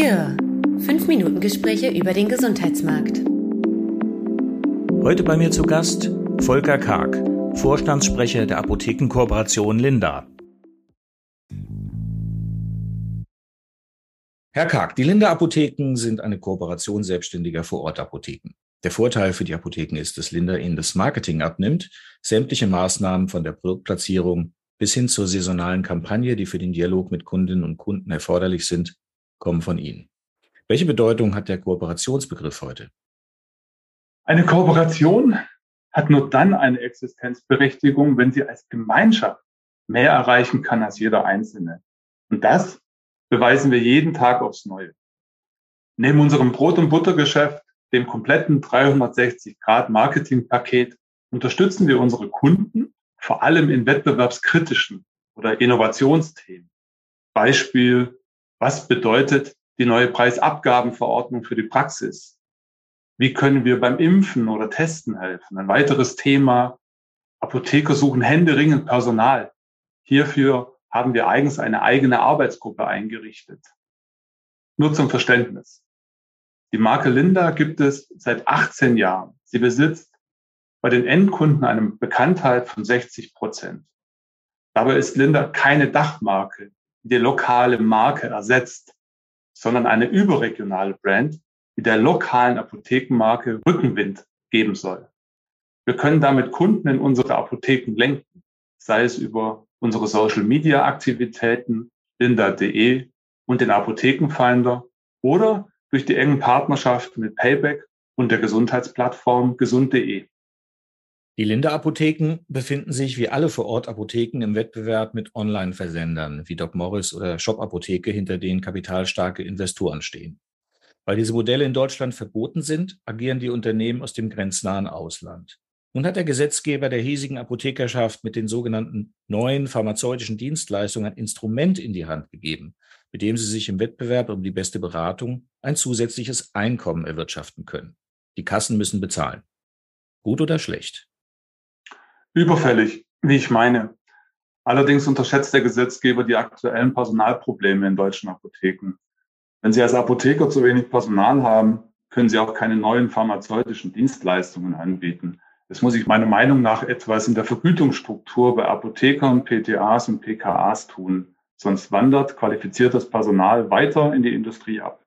Cure. Fünf Minuten Gespräche über den Gesundheitsmarkt. Heute bei mir zu Gast Volker Karg, Vorstandssprecher der Apothekenkooperation Linda. Herr Karg, die Linda Apotheken sind eine Kooperation selbstständiger Vorortapotheken. Der Vorteil für die Apotheken ist, dass Linda ihnen das Marketing abnimmt, sämtliche Maßnahmen von der Produktplatzierung bis hin zur saisonalen Kampagne, die für den Dialog mit Kundinnen und Kunden erforderlich sind, kommen von Ihnen. Welche Bedeutung hat der Kooperationsbegriff heute? Eine Kooperation hat nur dann eine Existenzberechtigung, wenn sie als Gemeinschaft mehr erreichen kann als jeder Einzelne. Und das beweisen wir jeden Tag aufs Neue. Neben unserem Brot- und Buttergeschäft, dem kompletten 360-Grad-Marketing-Paket, unterstützen wir unsere Kunden vor allem in wettbewerbskritischen oder Innovationsthemen. Beispiel was bedeutet die neue Preisabgabenverordnung für die Praxis? Wie können wir beim Impfen oder Testen helfen? Ein weiteres Thema. Apotheker suchen händeringend Personal. Hierfür haben wir eigens eine eigene Arbeitsgruppe eingerichtet. Nur zum Verständnis. Die Marke Linda gibt es seit 18 Jahren. Sie besitzt bei den Endkunden eine Bekanntheit von 60 Prozent. Dabei ist Linda keine Dachmarke, die lokale Marke ersetzt, sondern eine überregionale Brand, die der lokalen Apothekenmarke Rückenwind geben soll. Wir können damit Kunden in unsere Apotheken lenken, sei es über unsere Social Media Aktivitäten, linda.de und den Apothekenfinder oder durch die engen Partnerschaften mit Payback und der Gesundheitsplattform gesund.de. Die Linde-Apotheken befinden sich wie alle Vor-Ort-Apotheken im Wettbewerb mit Online-Versendern wie Doc Morris oder Shop-Apotheke, hinter denen kapitalstarke Investoren stehen. Weil diese Modelle in Deutschland verboten sind, agieren die Unternehmen aus dem grenznahen Ausland. Nun hat der Gesetzgeber der hiesigen Apothekerschaft mit den sogenannten neuen pharmazeutischen Dienstleistungen ein Instrument in die Hand gegeben, mit dem sie sich im Wettbewerb um die beste Beratung ein zusätzliches Einkommen erwirtschaften können. Die Kassen müssen bezahlen. Gut oder schlecht? Überfällig, wie ich meine. Allerdings unterschätzt der Gesetzgeber die aktuellen Personalprobleme in deutschen Apotheken. Wenn Sie als Apotheker zu wenig Personal haben, können Sie auch keine neuen pharmazeutischen Dienstleistungen anbieten. Es muss sich meiner Meinung nach etwas in der Vergütungsstruktur bei Apothekern, PTAs und PKAs tun. Sonst wandert qualifiziertes Personal weiter in die Industrie ab.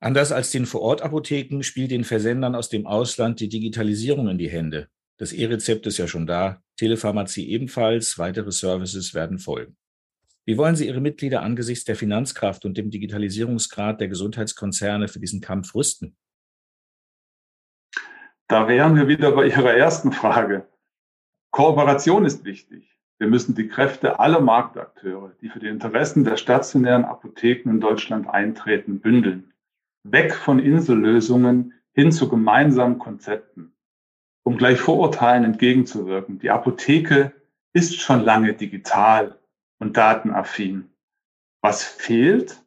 Anders als den Vorortapotheken spielt den Versendern aus dem Ausland die Digitalisierung in die Hände. Das E-Rezept ist ja schon da, Telepharmazie ebenfalls, weitere Services werden folgen. Wie wollen Sie Ihre Mitglieder angesichts der Finanzkraft und dem Digitalisierungsgrad der Gesundheitskonzerne für diesen Kampf rüsten? Da wären wir wieder bei Ihrer ersten Frage. Kooperation ist wichtig. Wir müssen die Kräfte aller Marktakteure, die für die Interessen der stationären Apotheken in Deutschland eintreten, bündeln. Weg von Insellösungen hin zu gemeinsamen Konzepten um gleich Vorurteilen entgegenzuwirken. Die Apotheke ist schon lange digital und datenaffin. Was fehlt,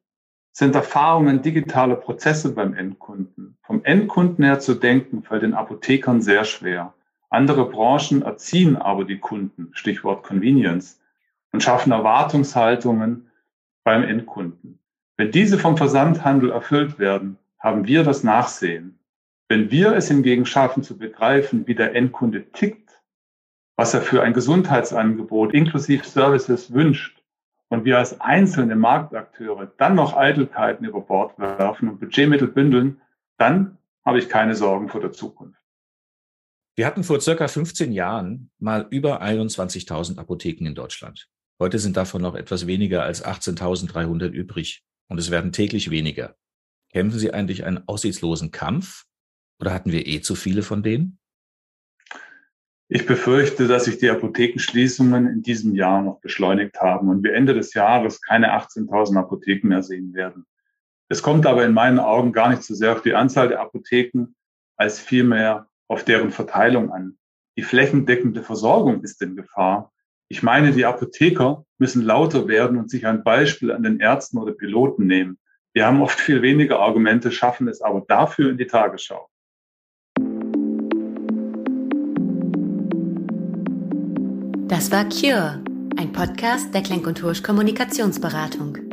sind Erfahrungen digitaler Prozesse beim Endkunden. Vom Endkunden her zu denken, fällt den Apothekern sehr schwer. Andere Branchen erziehen aber die Kunden, Stichwort Convenience, und schaffen Erwartungshaltungen beim Endkunden. Wenn diese vom Versandhandel erfüllt werden, haben wir das Nachsehen. Wenn wir es hingegen schaffen zu begreifen, wie der Endkunde tickt, was er für ein Gesundheitsangebot inklusive Services wünscht und wir als einzelne Marktakteure dann noch Eitelkeiten über Bord werfen und Budgetmittel bündeln, dann habe ich keine Sorgen vor der Zukunft. Wir hatten vor circa 15 Jahren mal über 21.000 Apotheken in Deutschland. Heute sind davon noch etwas weniger als 18.300 übrig und es werden täglich weniger. Kämpfen Sie eigentlich einen aussichtslosen Kampf oder hatten wir eh zu viele von denen? Ich befürchte, dass sich die Apothekenschließungen in diesem Jahr noch beschleunigt haben und wir Ende des Jahres keine 18.000 Apotheken mehr sehen werden. Es kommt aber in meinen Augen gar nicht so sehr auf die Anzahl der Apotheken als vielmehr auf deren Verteilung an. Die flächendeckende Versorgung ist in Gefahr. Ich meine, die Apotheker müssen lauter werden und sich ein Beispiel an den Ärzten oder Piloten nehmen. Wir haben oft viel weniger Argumente, schaffen es aber dafür in die Tagesschau. Das war Cure, ein Podcast der Klenk und Hursch Kommunikationsberatung.